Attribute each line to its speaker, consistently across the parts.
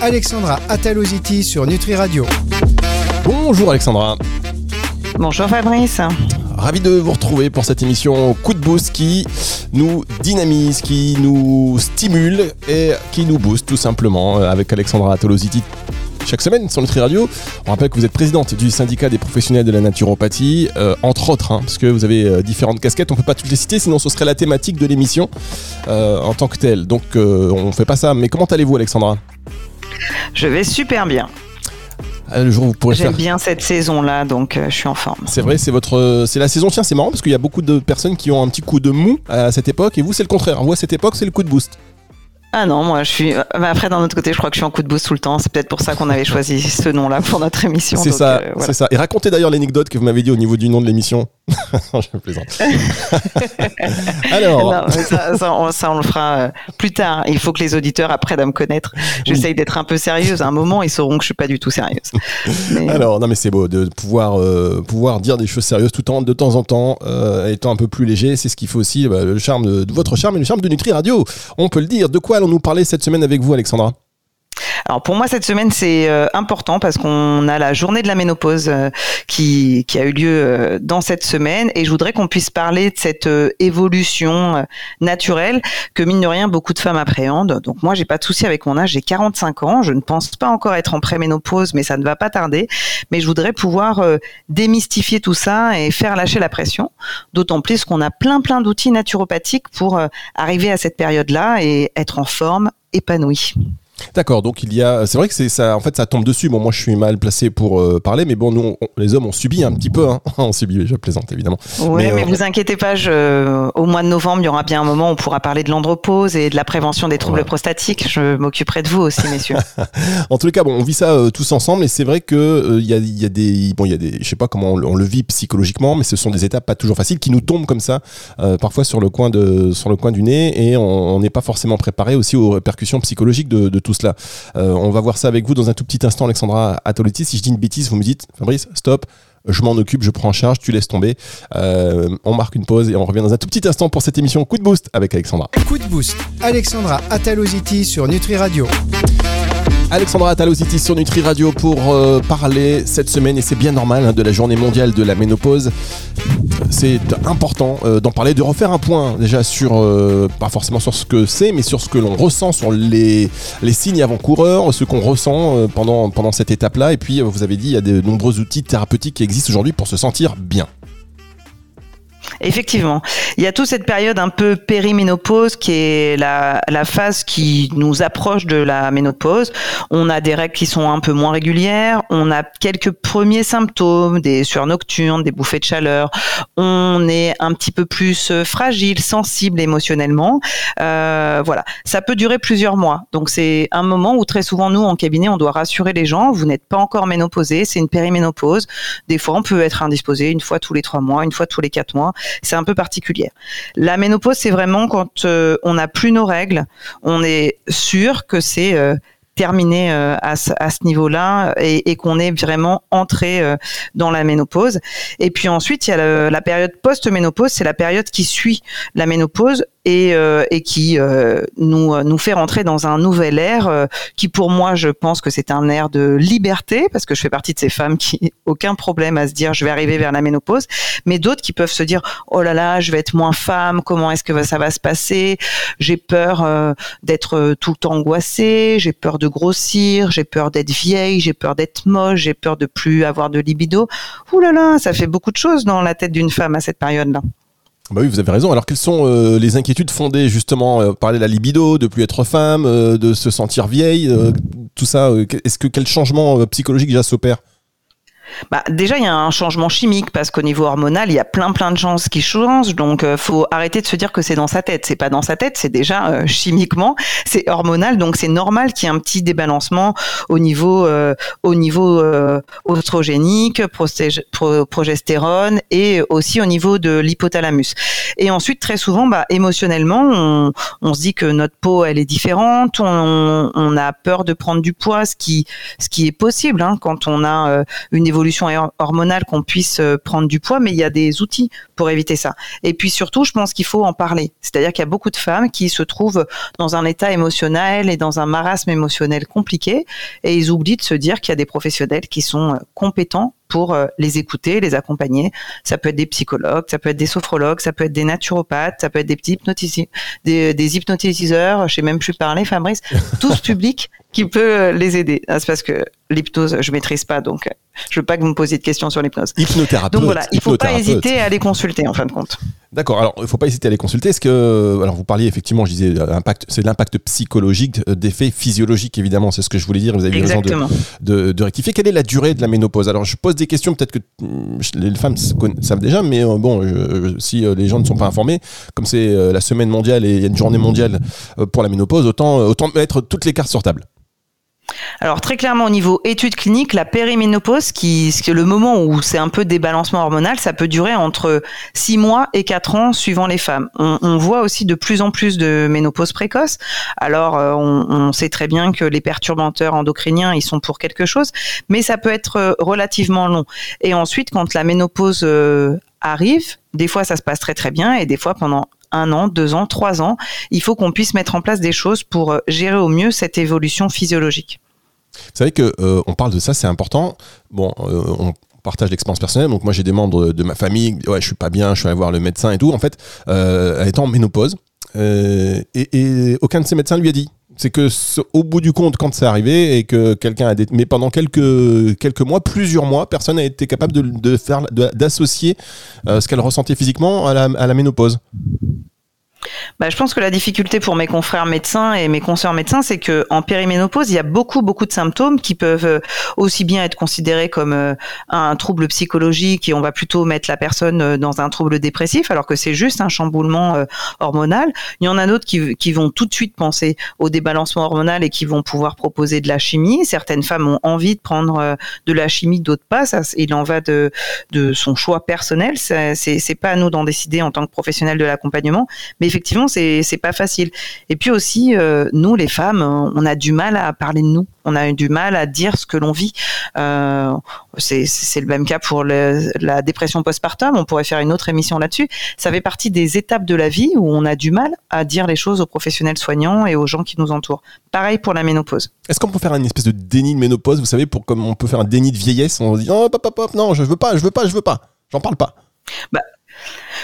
Speaker 1: Alexandra Ataloziti sur Nutri Radio.
Speaker 2: Bonjour Alexandra.
Speaker 3: Bonjour Fabrice.
Speaker 2: Ravi de vous retrouver pour cette émission Coup de boost qui nous dynamise, qui nous stimule et qui nous booste tout simplement euh, avec Alexandra Ataloziti chaque semaine sur Nutri Radio. On rappelle que vous êtes présidente du syndicat des professionnels de la naturopathie, euh, entre autres, hein, parce que vous avez euh, différentes casquettes. On peut pas toutes les citer, sinon ce serait la thématique de l'émission en tant que telle. Donc on fait pas ça. Mais comment allez-vous, Alexandra?
Speaker 3: Je vais super bien.
Speaker 2: Ah, J'aime
Speaker 3: bien cette saison-là, donc je suis en forme.
Speaker 2: C'est vrai, c'est votre, c'est la saison. Tiens, c'est marrant parce qu'il y a beaucoup de personnes qui ont un petit coup de mou à cette époque, et vous, c'est le contraire. Vous, à cette époque, c'est le coup de boost.
Speaker 3: Ah non, moi je suis. Euh, après, d'un autre côté, je crois que je suis en coup de boost tout le temps. C'est peut-être pour ça qu'on avait choisi ce nom-là pour notre émission.
Speaker 2: C'est ça, euh, c'est ça. Et racontez d'ailleurs l'anecdote que vous m'avez dit au niveau du nom de l'émission. je plaisante.
Speaker 3: Alors. ça, on, le fera euh, plus tard. Il faut que les auditeurs apprennent à me connaître. J'essaye d'être un peu sérieuse. À un moment, ils sauront que je suis pas du tout sérieuse.
Speaker 2: Alors, non, mais c'est beau de pouvoir, pouvoir dire des choses sérieuses tout en, de temps en temps, étant un peu plus léger. C'est ce qui fait aussi bah, le charme de, de, votre charme et le charme de Nutri Radio. On peut le dire. De quoi allons-nous parler cette semaine avec vous, Alexandra?
Speaker 3: Alors pour moi cette semaine c'est euh, important parce qu'on a la journée de la ménopause euh, qui, a eu lieu euh, dans cette semaine et je voudrais qu'on puisse parler de cette évolution naturelle que mine de rien beaucoup de femmes appréhendent. Donc moi j'ai pas de souci avec mon âge, j'ai 45 ans, je ne pense pas encore être en préménopause mais ça ne va pas tarder. Mais je voudrais pouvoir démystifier tout ça et faire lâcher la pression. D'autant plus qu'on a plein plein d'outils naturopathiques pour arriver à cette période-là et être en forme, épanoui.
Speaker 2: D'accord, donc il y a, c'est vrai que c'est ça, en fait, ça tombe dessus. Bon, moi, je suis mal placé pour euh, parler, mais bon, nous, les hommes, on subit un petit peu, hein. on subit. Je plaisante évidemment.
Speaker 3: Oui, mais, euh, vous inquiétez pas, je, au mois de novembre, il y aura bien un moment où on pourra parler de l'andropause et de la prévention des troubles prostatiques. Je m'occuperai de vous aussi, messieurs.
Speaker 2: en tous les cas, bon, on vit ça euh, tous ensemble, et c'est vrai que il y, a, y, a, des, bon, il y a des, je sais pas comment on, le vit psychologiquement, mais ce sont des étapes pas toujours faciles qui nous tombent comme ça, parfois sur le coin de, sur le coin du nez, et on n'est pas forcément préparé aussi aux répercussions psychologiques de, de cela. Euh, on va voir ça avec vous dans un tout petit instant, Alexandra Atoliti. Si je dis une bêtise, vous me dites, Fabrice, stop, je m'en occupe, je prends en charge, tu laisses tomber. Euh, on marque une pause et on revient dans un tout petit instant pour cette émission Coup de boost avec Alexandra.
Speaker 1: Coup de boost, Alexandra Ataloziti sur Nutri Radio.
Speaker 2: Alexandra Ataloziti sur Nutri Radio pour euh, parler cette semaine, et c'est bien normal, hein, de la journée mondiale de la ménopause. C'est important euh, d'en parler, de refaire un point déjà sur, euh, pas forcément sur ce que c'est, mais sur ce que l'on ressent, sur les, les signes avant-coureurs, ce qu'on ressent pendant, pendant cette étape-là. Et puis, vous avez dit, il y a de nombreux outils thérapeutiques qui existent aujourd'hui pour se sentir bien.
Speaker 3: Effectivement, il y a toute cette période un peu périménopause qui est la, la, phase qui nous approche de la ménopause. On a des règles qui sont un peu moins régulières, on a quelques premiers symptômes, des sueurs nocturnes, des bouffées de chaleur. On est un petit peu plus euh, fragile, sensible émotionnellement. Euh, voilà, ça peut durer plusieurs mois. Donc c'est un moment où très souvent nous en cabinet on doit rassurer les gens. Vous n'êtes pas encore ménopausé, c'est une périménopause. Des fois on peut être indisposé une fois tous les trois mois, une fois tous les quatre mois c'est un peu particulier. La ménopause, c'est vraiment quand euh, on n'a plus nos règles, on est sûr que c'est euh, terminé euh, à ce, niveau-là et, qu'on est vraiment entré dans la ménopause. Et puis ensuite, il y a la période post-ménopause, c'est la période qui suit la ménopause et, euh, et qui euh, nous, nous fait rentrer dans un nouvel air euh, qui pour moi je pense que c'est un air de liberté parce que je fais partie de ces femmes qui aucun problème à se dire je vais arriver vers la ménopause mais d'autres qui peuvent se dire oh là là je vais être moins femme comment est-ce que ça va se passer? J'ai peur d'être tout le temps angoissée j'ai peur de grossir j'ai peur d'être vieille j'ai peur d'être moche j'ai peur de plus avoir de libido. Ouh là là ça fait beaucoup de choses dans la tête d'une femme à cette période là
Speaker 2: bah oui, vous avez raison. Alors, quelles sont euh, les inquiétudes fondées justement euh, Parler de la libido, de plus être femme, euh, de se sentir vieille, tout ça. Est-ce que quel changement psychologique déjà s'opère?
Speaker 3: Bah, déjà, il y a un changement chimique parce qu'au niveau hormonal, il y a plein plein de choses qui changent. Donc, euh, faut arrêter de se dire que c'est dans sa tête. C'est pas dans sa tête, c'est déjà euh, chimiquement, c'est hormonal. Donc, c'est normal qu'il y ait un petit débalancement au niveau euh, au niveau oestrogénique, progestérone et aussi au niveau de l'hypothalamus. Et ensuite, très souvent, bah, émotionnellement, on, se dit que notre peau, elle est différente. On, a peur de prendre du poids, ce qui ce qui est possible hein, quand on a une évolution hormonale qu'on puisse euh, prendre du poids, mais il y a des outils pour éviter ça. Et puis surtout, je pense qu'il faut en parler. C'est-à-dire qu'il y a beaucoup de femmes qui se trouvent dans un état émotionnel et dans un marasme émotionnel compliqué, et ils oublient de se dire qu'il y a des professionnels qui sont euh, compétents pour euh, les écouter, les accompagner. Ça peut être des psychologues, ça peut être des sophrologues, ça peut être des naturopathes, ça peut être des petits hypnotiseurs, des, des hypnotiseurs, je sais même plus parler, Fabrice, tous publics qui peut les aider. Ah, c'est parce que l'hypnose, je maîtrise pas, donc je veux pas que vous me posiez de questions sur l'hypnose.
Speaker 2: Hypnothérapeute.
Speaker 3: Donc voilà, il faut pas hésiter à les consulter en fin de compte.
Speaker 2: D'accord. Alors, il faut pas hésiter à les consulter. Est-ce que, alors vous parliez effectivement, je disais, l'impact, c'est l'impact psychologique euh, d'effets physiologiques évidemment. C'est ce que je voulais dire. Vous avez raison de, de, rectifier. Quelle est la durée de la ménopause? Alors, je pose des questions. Peut-être que hmm, les femmes savent déjà, mais euh, bon, si euh, les gens ne sont pas informés, comme c'est la semaine mondiale et il y a une journée mondiale pour la ménopause, autant autant mettre toutes les cartes sur table.
Speaker 3: Alors très clairement au niveau études cliniques, la périménopause, qui est le moment où c'est un peu débalancement hormonal, ça peut durer entre 6 mois et 4 ans suivant les femmes. On, voit aussi de plus en plus de ménopause précoce. Alors euh, on, sait très bien que les perturbateurs endocriniens, ils sont pour quelque chose, mais ça peut être euh, relativement long. Et ensuite, quand la ménopause euh, arrive, des fois ça se passe très très bien et des fois pendant un an, deux ans, trois ans, il faut qu'on puisse mettre en place des choses pour euh, gérer au mieux cette évolution physiologique.
Speaker 2: Vous savez que euh, on parle de ça, c'est important. Bon, euh, on partage l'expérience personnelle. Donc moi j'ai des membres de ma famille, ouais je suis pas bien, je suis allé voir le médecin et tout. En fait, elle est en ménopause et, et, aucun de ces médecins lui a dit c'est que au bout du compte, quand c'est arrivé et que quelqu'un a mais pendant quelques quelques mois, plusieurs mois, personne n'a été capable de, faire d'associer euh, ce qu'elle ressentait physiquement à la ménopause.
Speaker 3: Bah, je pense que la difficulté pour mes confrères médecins et mes consoeurs médecins, c'est que en périménopause, il y a beaucoup beaucoup de symptômes qui peuvent euh, aussi bien être considérés comme euh, un trouble psychologique et on va plutôt mettre la personne euh, dans un trouble dépressif, alors que c'est juste un chamboulement hormonal. Il y en a d'autres qui, vont tout de suite penser au débalancement hormonal et qui vont pouvoir proposer de la chimie. Certaines femmes ont envie de prendre de la chimie, d'autres pas. Ça, il en va de, de son choix personnel. C'est pas à nous d'en décider en tant que professionnels de l'accompagnement, mais effectivement, c'est c'est pas facile. Et puis aussi, euh, nous les femmes, on a du mal à parler de nous. On a du mal à dire ce que l'on vit. Euh, c'est le même cas pour la dépression postpartum. On pourrait faire une autre émission là-dessus. Ça fait partie des étapes de la vie où on a du mal à dire les choses aux professionnels soignants et aux gens qui nous entourent. Pareil pour la ménopause.
Speaker 2: Est-ce qu'on peut faire une espèce de déni de ménopause Vous savez, pour comme on peut faire un déni de vieillesse, on dit oh, non, je veux pas, je veux pas, je veux pas. J'en parle pas.
Speaker 3: Bah,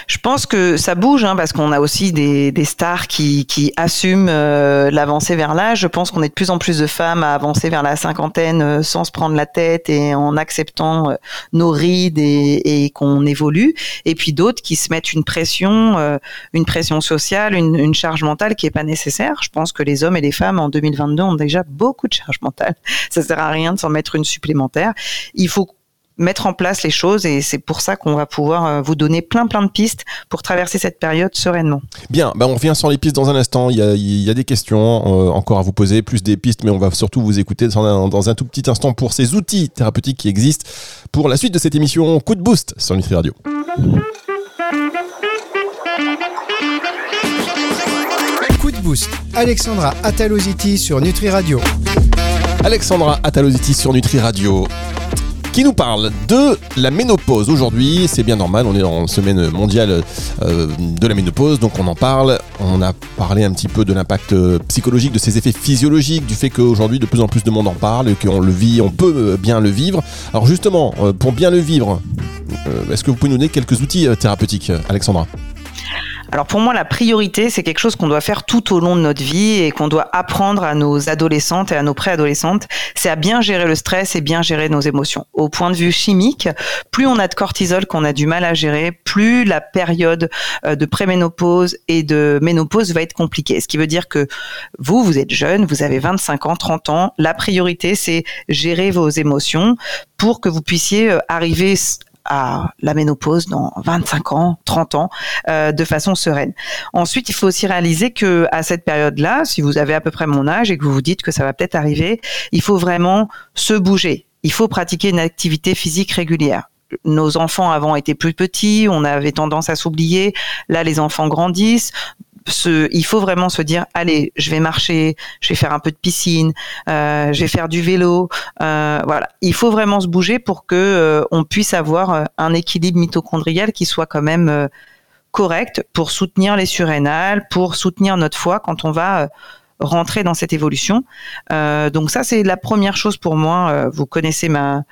Speaker 3: je pense que ça bouge hein, parce qu'on a aussi des, stars qui, assument euh, l'avancée vers l'âge. Je pense qu'on est de plus en plus de femmes à avancer vers la cinquantaine euh, sans se prendre la tête et en acceptant euh, nos rides et, qu'on évolue. Et puis d'autres qui se mettent une pression, une pression sociale, une, une, charge mentale qui est pas nécessaire. Je pense que les hommes et les femmes en 2022 ont déjà beaucoup de charge mentale. Ça sert à rien de s'en mettre une supplémentaire. Il faut mettre en place les choses et c'est pour ça qu'on va pouvoir euh, vous donner plein plein de pistes pour traverser cette période sereinement.
Speaker 2: Bien, bah on revient sur les pistes dans un instant. Il y a, des questions euh, encore à vous poser, plus des pistes, mais on va surtout vous écouter dans un, dans un tout petit instant pour ces outils thérapeutiques qui existent pour la suite de cette émission Coup de boost sur Nutri Radio.
Speaker 1: Coup de boost, Alexandra Ataloziti sur Nutri Radio.
Speaker 2: Alexandra Ataloziti sur Nutri Radio qui nous parle de la ménopause. Aujourd'hui, c'est bien normal, on est en semaine mondiale euh, de la ménopause, donc on en parle. On a parlé un petit peu de l'impact euh, psychologique, de ses effets physiologiques, du fait qu'aujourd'hui de plus en plus de monde en parle et qu'on le vit, on peut euh, bien le vivre. Alors justement, pour bien le vivre, est-ce que vous pouvez nous donner quelques outils thérapeutiques, Alexandra?
Speaker 3: Alors pour moi, la priorité, c'est quelque chose qu'on doit faire tout au long de notre vie et qu'on doit apprendre à nos adolescentes et à nos préadolescentes. C'est à bien gérer le stress et bien gérer nos émotions. Au point de vue chimique, plus on a de cortisol qu'on a du mal à gérer, plus la période euh, de préménopause et de ménopause va être compliquée. Ce qui veut dire que vous, vous êtes jeune, vous avez 25 ans, 30 ans. La priorité, c'est gérer vos émotions pour que vous puissiez euh, arriver à la ménopause dans 25 ans, 30 ans, euh, de façon sereine. Ensuite, il faut aussi réaliser que à cette période-là, si vous avez à peu près mon âge et que vous vous dites que ça va peut-être arriver, il faut vraiment se bouger. Il faut pratiquer une activité physique régulière nos enfants avant étaient plus petits, on avait tendance à s'oublier. Là, les enfants grandissent il faut vraiment se dire allez, je vais marcher, je vais faire un peu de piscine, euh, je vais faire du vélo. Euh, voilà, il faut vraiment se bouger pour que euh, on puisse avoir un équilibre mitochondrial qui soit quand même correct pour soutenir les surrénales, pour soutenir notre foie quand on va rentrer dans cette évolution. Euh, donc ça, c'est la première chose pour moi. Euh, vous connaissez ma,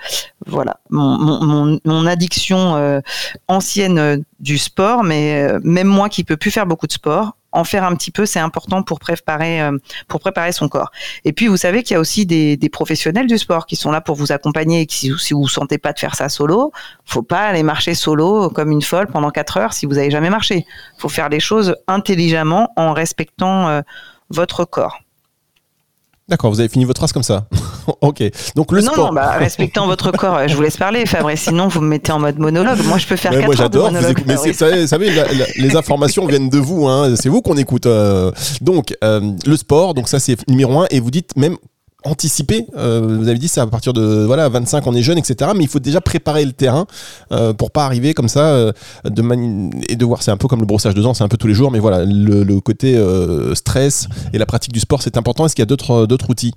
Speaker 3: voilà, mon, addiction euh, ancienne euh, du sport, mais euh, même moi qui peux plus faire beaucoup de sport, en faire un petit peu, c'est important pour préparer, pour préparer son corps. Et puis, vous savez qu'il y a aussi des, professionnels du sport qui sont là pour vous accompagner. Et qui, si vous ne sentez pas de faire ça solo, faut pas aller marcher solo comme une folle pendant quatre heures si vous avez jamais marché. Faut faire les choses intelligemment en respectant votre corps.
Speaker 2: D'accord, vous avez fini votre phrase comme ça. ok. Donc le
Speaker 3: non,
Speaker 2: sport.
Speaker 3: Non, bah, respectant votre corps, je vous laisse parler, Fabrice. Sinon, vous me mettez en mode monologue. Moi, je peux faire quatre
Speaker 2: Moi,
Speaker 3: j'adore.
Speaker 2: Mais vous savez, les informations viennent de vous. Hein. C'est vous qu'on écoute. Euh. Donc, euh, le sport. Donc ça, c'est numéro un. Et vous dites même anticiper. Euh, vous avez dit ça à partir de voilà 25 on est jeune etc. Mais il faut déjà préparer le terrain euh, pour pas arriver comme ça euh, de et de voir c'est un peu comme le brossage de dents c'est un peu tous les jours mais voilà le, le côté stress et la pratique du sport c'est important. Est-ce qu'il y a d'autres d'autres outils?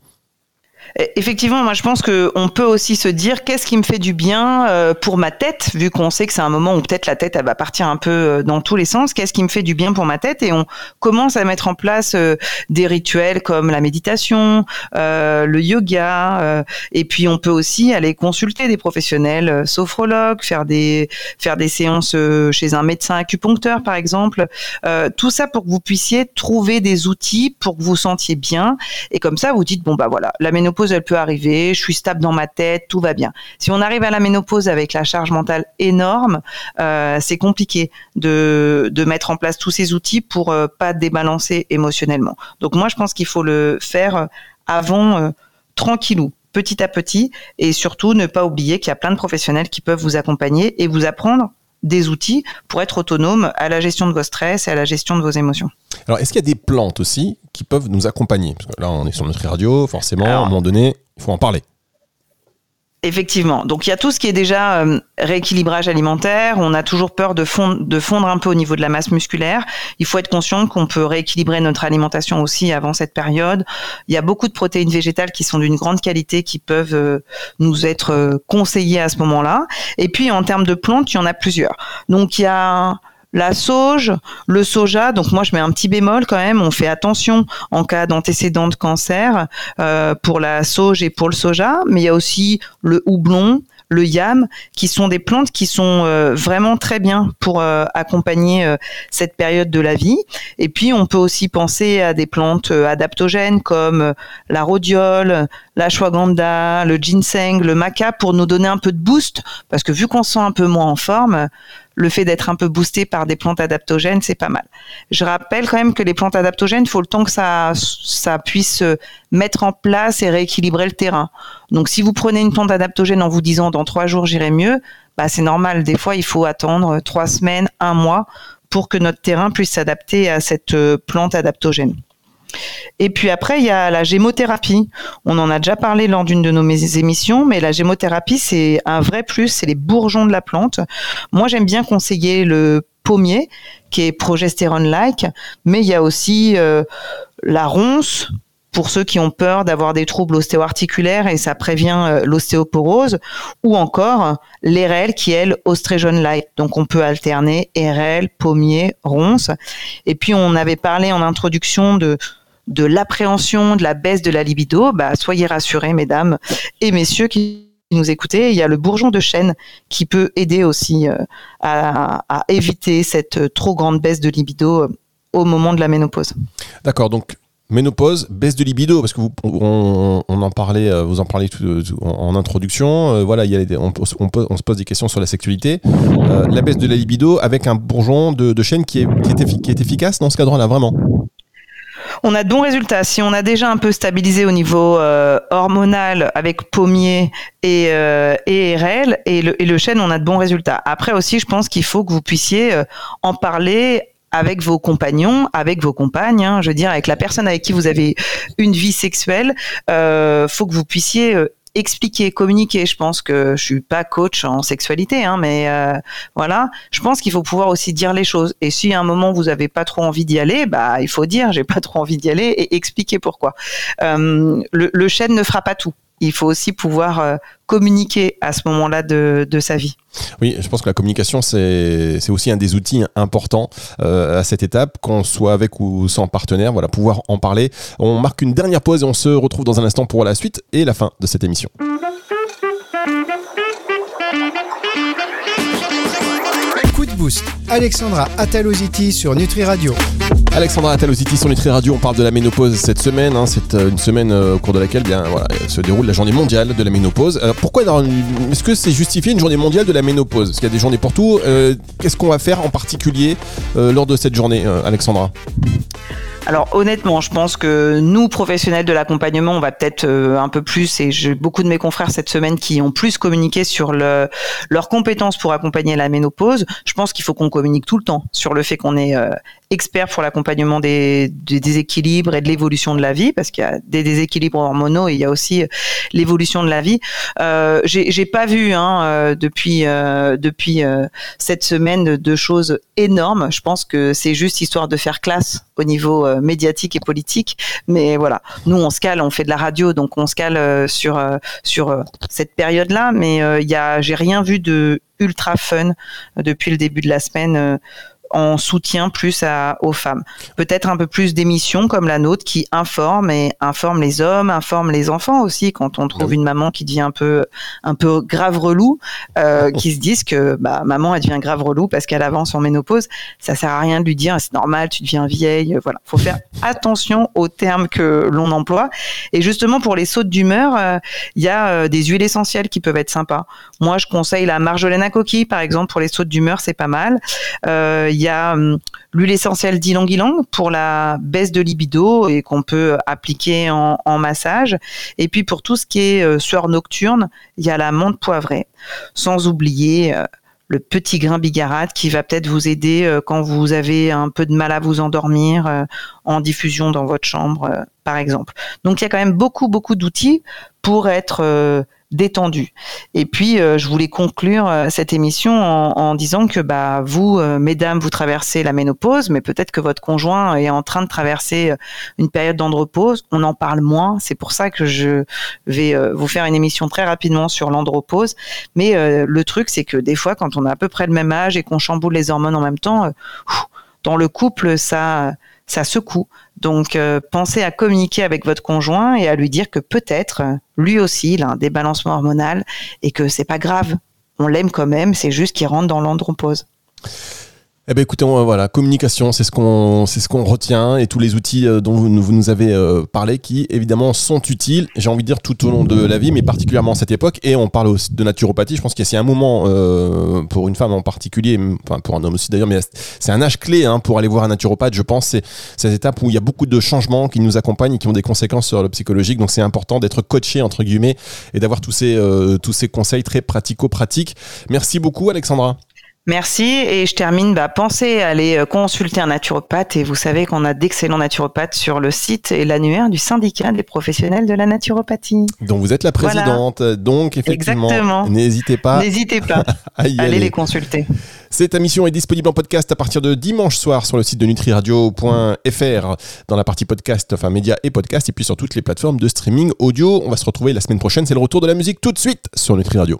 Speaker 3: Effectivement, moi je pense qu'on peut aussi se dire qu'est-ce qui me fait du bien euh, pour ma tête, vu qu'on sait que c'est un moment où peut-être la tête elle va partir un peu euh, dans tous les sens. Qu'est-ce qui me fait du bien pour ma tête? Et on commence à mettre en place euh, des rituels comme la méditation, le yoga, et puis on peut aussi aller consulter des professionnels sophrologues, faire des faire des séances chez un médecin acupuncteur par exemple. tout ça pour que vous puissiez trouver des outils pour que vous sentiez bien, et comme ça vous dites bon bah voilà la ménopause elle peut arriver, je suis stable dans ma tête, tout va bien. Si on arrive à la ménopause avec la charge mentale énorme, euh, c'est compliqué de, mettre en place tous ces outils pour euh, pas débalancer émotionnellement. Donc moi, je pense qu'il faut le faire avant euh, tranquillou petit à petit et surtout ne pas oublier qu'il y a plein de professionnels qui peuvent vous accompagner et vous apprendre des outils pour être autonome à la gestion de vos stress et à la gestion de vos émotions.
Speaker 2: Alors, est-ce qu'il y a des plantes aussi qui peuvent nous accompagner Parce que là, on est sur notre radio, forcément, à un moment donné, il faut en parler.
Speaker 3: Effectivement. Donc il y a tout ce qui est déjà euh, rééquilibrage alimentaire. On a toujours peur de fondre, de fondre un peu au niveau de la masse musculaire. Il faut être conscient qu'on peut rééquilibrer notre alimentation aussi avant cette période. Il y a beaucoup de protéines végétales qui sont d'une grande qualité qui peuvent euh, nous être euh, conseillées à ce moment-là. Et puis en termes de plantes, il y en a plusieurs. Donc il y a la sauge, le soja, donc moi je mets un petit bémol quand même, on fait attention en cas d'antécédent de cancer euh, pour la sauge et pour le soja, mais il y a aussi le houblon, le yam, qui sont des plantes qui sont euh, vraiment très bien pour euh, accompagner cette période de la vie. Et puis on peut aussi penser à des plantes adaptogènes comme la rhodiole, la ashwagandha, le ginseng, le maca pour nous donner un peu de boost, parce que vu qu'on se sent un peu moins en forme, le fait d'être un peu boosté par des plantes adaptogènes, c'est pas mal. Je rappelle quand même que les plantes adaptogènes, il faut le temps que ça, ça puisse mettre en place et rééquilibrer le terrain. Donc si vous prenez une plante adaptogène en vous disant dans trois jours j'irai mieux, bah c'est normal. Des fois, il faut attendre trois semaines, un mois pour que notre terrain puisse s'adapter à cette euh, plante adaptogène. Et puis après, il y a la gémothérapie. On en a déjà parlé lors d'une de nos émissions, mais la gémothérapie, c'est un vrai plus, c'est les bourgeons de la plante. Moi, j'aime bien conseiller le pommier, qui est progestérone-like, mais il y a aussi euh, la ronce, pour ceux qui ont peur d'avoir des troubles ostéo-articulaires et ça prévient euh, l'ostéoporose, ou encore l'ERL qui est elle light. Donc on peut alterner RL, pommier, ronce. Et puis on avait parlé en introduction de de l'appréhension, de la baisse de la libido, bah, soyez rassurés, mesdames et messieurs qui nous écoutez, il y a le bourgeon de chêne qui peut aider aussi euh, à, éviter cette euh, trop grande baisse de libido euh, au moment de la ménopause.
Speaker 2: D'accord, donc ménopause, baisse de libido, parce que vous, on, en parlait, vous en parlez en, introduction. voilà, il y a on, on, se pose des questions sur la sexualité. la baisse de la libido avec un bourgeon de, chêne qui est, qui est efficace dans ce cadre-là, vraiment?
Speaker 3: On a de bons résultats. Si on a déjà un peu stabilisé au niveau euh, hormonal avec pommier et, euh, et RL et le, chêne, on a de bons résultats. Après aussi, je pense qu'il faut que vous puissiez euh, en parler avec vos compagnons, avec vos compagnes, hein, je veux dire, avec la personne avec qui vous avez une vie sexuelle, euh, faut que vous puissiez expliquer, communiquer. Je pense que je suis pas coach en sexualité, hein, mais euh, voilà. Je pense qu'il faut pouvoir aussi dire les choses. Et si à un moment vous avez pas trop envie d'y aller, bah il faut dire j'ai pas trop envie d'y aller et expliquer pourquoi. Euh, le, le chêne ne fera pas tout il faut aussi pouvoir euh, communiquer à ce moment-là de, sa vie.
Speaker 2: Oui, je pense que la communication, c'est aussi un des outils importants euh, à cette étape, qu'on soit avec ou sans partenaire, voilà, pouvoir en parler. On marque une dernière pause et on se retrouve dans un instant pour la suite et la fin de cette émission.
Speaker 1: Coup Alexandra Ataloziti sur Nutri Radio.
Speaker 2: Alexandra Ataloziti sur Nutri Radio, on parle de la ménopause cette semaine. Hein. c'est euh, une semaine euh, au cours de laquelle bien, se déroule la journée mondiale de la ménopause. Alors pourquoi Est-ce que c'est justifié une journée mondiale de la ménopause? Parce qu'il y a des journées pour tout? Euh, qu'est-ce qu'on va faire en particulier lors de cette journée, Alexandra?
Speaker 3: Alors honnêtement, je pense que nous, professionnels de l'accompagnement, on va peut-être un peu plus, et j'ai beaucoup de mes confrères cette semaine qui ont plus communiqué sur le, leurs compétences pour accompagner la ménopause. Je pense qu'il faut qu'on communique tout le temps sur le fait qu'on est expert pour l'accompagnement des, déséquilibres et de l'évolution de la vie, parce qu'il y a des déséquilibres hormonaux et il y a aussi euh, l'évolution de la vie. Euh, J'ai pas vu hein, euh, depuis euh, depuis cette semaine de choses énormes. Je pense que c'est juste histoire de faire classe au niveau médiatique et politique. Mais voilà, nous on se cale, on fait de la radio, donc on se cale sur sur cette période-là. Mais il y a, j'ai rien vu de ultra fun depuis le début de la semaine en soutien plus à, aux femmes. Peut-être un peu plus d'émissions comme la nôtre qui informent et informent les hommes, informent les enfants aussi quand on trouve une maman qui devient un peu un peu grave relou, euh, qui se disent que bah, maman elle devient grave relou parce qu'elle avance en ménopause. Ça sert à rien de lui dire c'est normal, tu deviens vieille. Voilà, faut faire attention aux termes que l'on emploie. Et justement pour les sautes d'humeur, euh, il y a euh, des huiles essentielles qui peuvent être sympas. Moi je conseille la marjolaine à coquille par exemple pour les sautes d'humeur, c'est pas mal. Euh, il y a hum, l'huile essentielle d'ylang-ylang pour la baisse de libido et qu'on peut appliquer en, massage. Et puis pour tout ce qui est euh, sueur nocturne, il y a la menthe poivrée. Sans oublier euh, le petit grain bigarade qui va peut-être vous aider euh, quand vous avez un peu de mal à vous endormir en diffusion dans votre chambre, par exemple. Donc il y a quand même beaucoup, beaucoup d'outils pour être détendu. Et puis, euh, je voulais conclure euh, cette émission en, disant que bah, vous, euh, mesdames, vous traversez la ménopause, mais peut-être que votre conjoint est en train de traverser une période d'andropause. On en parle moins. C'est pour ça que je vais vous faire une émission très rapidement sur l'andropause. Mais le truc, c'est que des fois, quand on a à peu près le même âge et qu'on chamboule les hormones en même temps, dans le couple, ça, ça secoue. Donc, euh, pensez à communiquer avec votre conjoint et à lui dire que peut-être lui aussi il a un débalancement hormonal et que c'est pas grave. On l'aime quand même, c'est juste qu'il rentre dans l'andropause.
Speaker 2: Eh ben écoutez, voilà, communication, c'est ce qu'on c'est ce qu'on retient et tous les outils euh, dont vous, nous avez euh, parlé qui évidemment sont utiles. J'ai envie de dire tout au long de la vie, mais particulièrement à cette époque. Et on parle aussi de naturopathie. Je pense qu'il y a un moment euh, pour une femme en particulier, enfin pour un homme aussi d'ailleurs, mais c'est un âge clé hein, pour aller voir un naturopathe. Je pense c'est cette étape où il y a beaucoup de changements qui nous accompagnent et qui ont des conséquences sur le psychologique. Donc c'est important d'être coaché entre guillemets et d'avoir tous ces tous ces conseils très pratico-pratiques. Merci beaucoup, Alexandra.
Speaker 3: Merci et je termine. Bah, pensez à aller euh, consulter un naturopathe et vous savez qu'on a d'excellents naturopathes sur le site et l'annuaire du syndicat des professionnels de la naturopathie.
Speaker 2: Donc vous êtes la présidente. Donc effectivement, n'hésitez pas.
Speaker 3: N'hésitez pas à y aller les consulter.
Speaker 2: Cette émission est disponible en podcast à partir de dimanche soir sur le site de nutriradio.fr dans la partie podcast, enfin médias et podcast et puis sur toutes les plateformes de streaming audio. On va se retrouver la semaine prochaine. C'est le retour de la musique tout de suite sur Nutri Radio.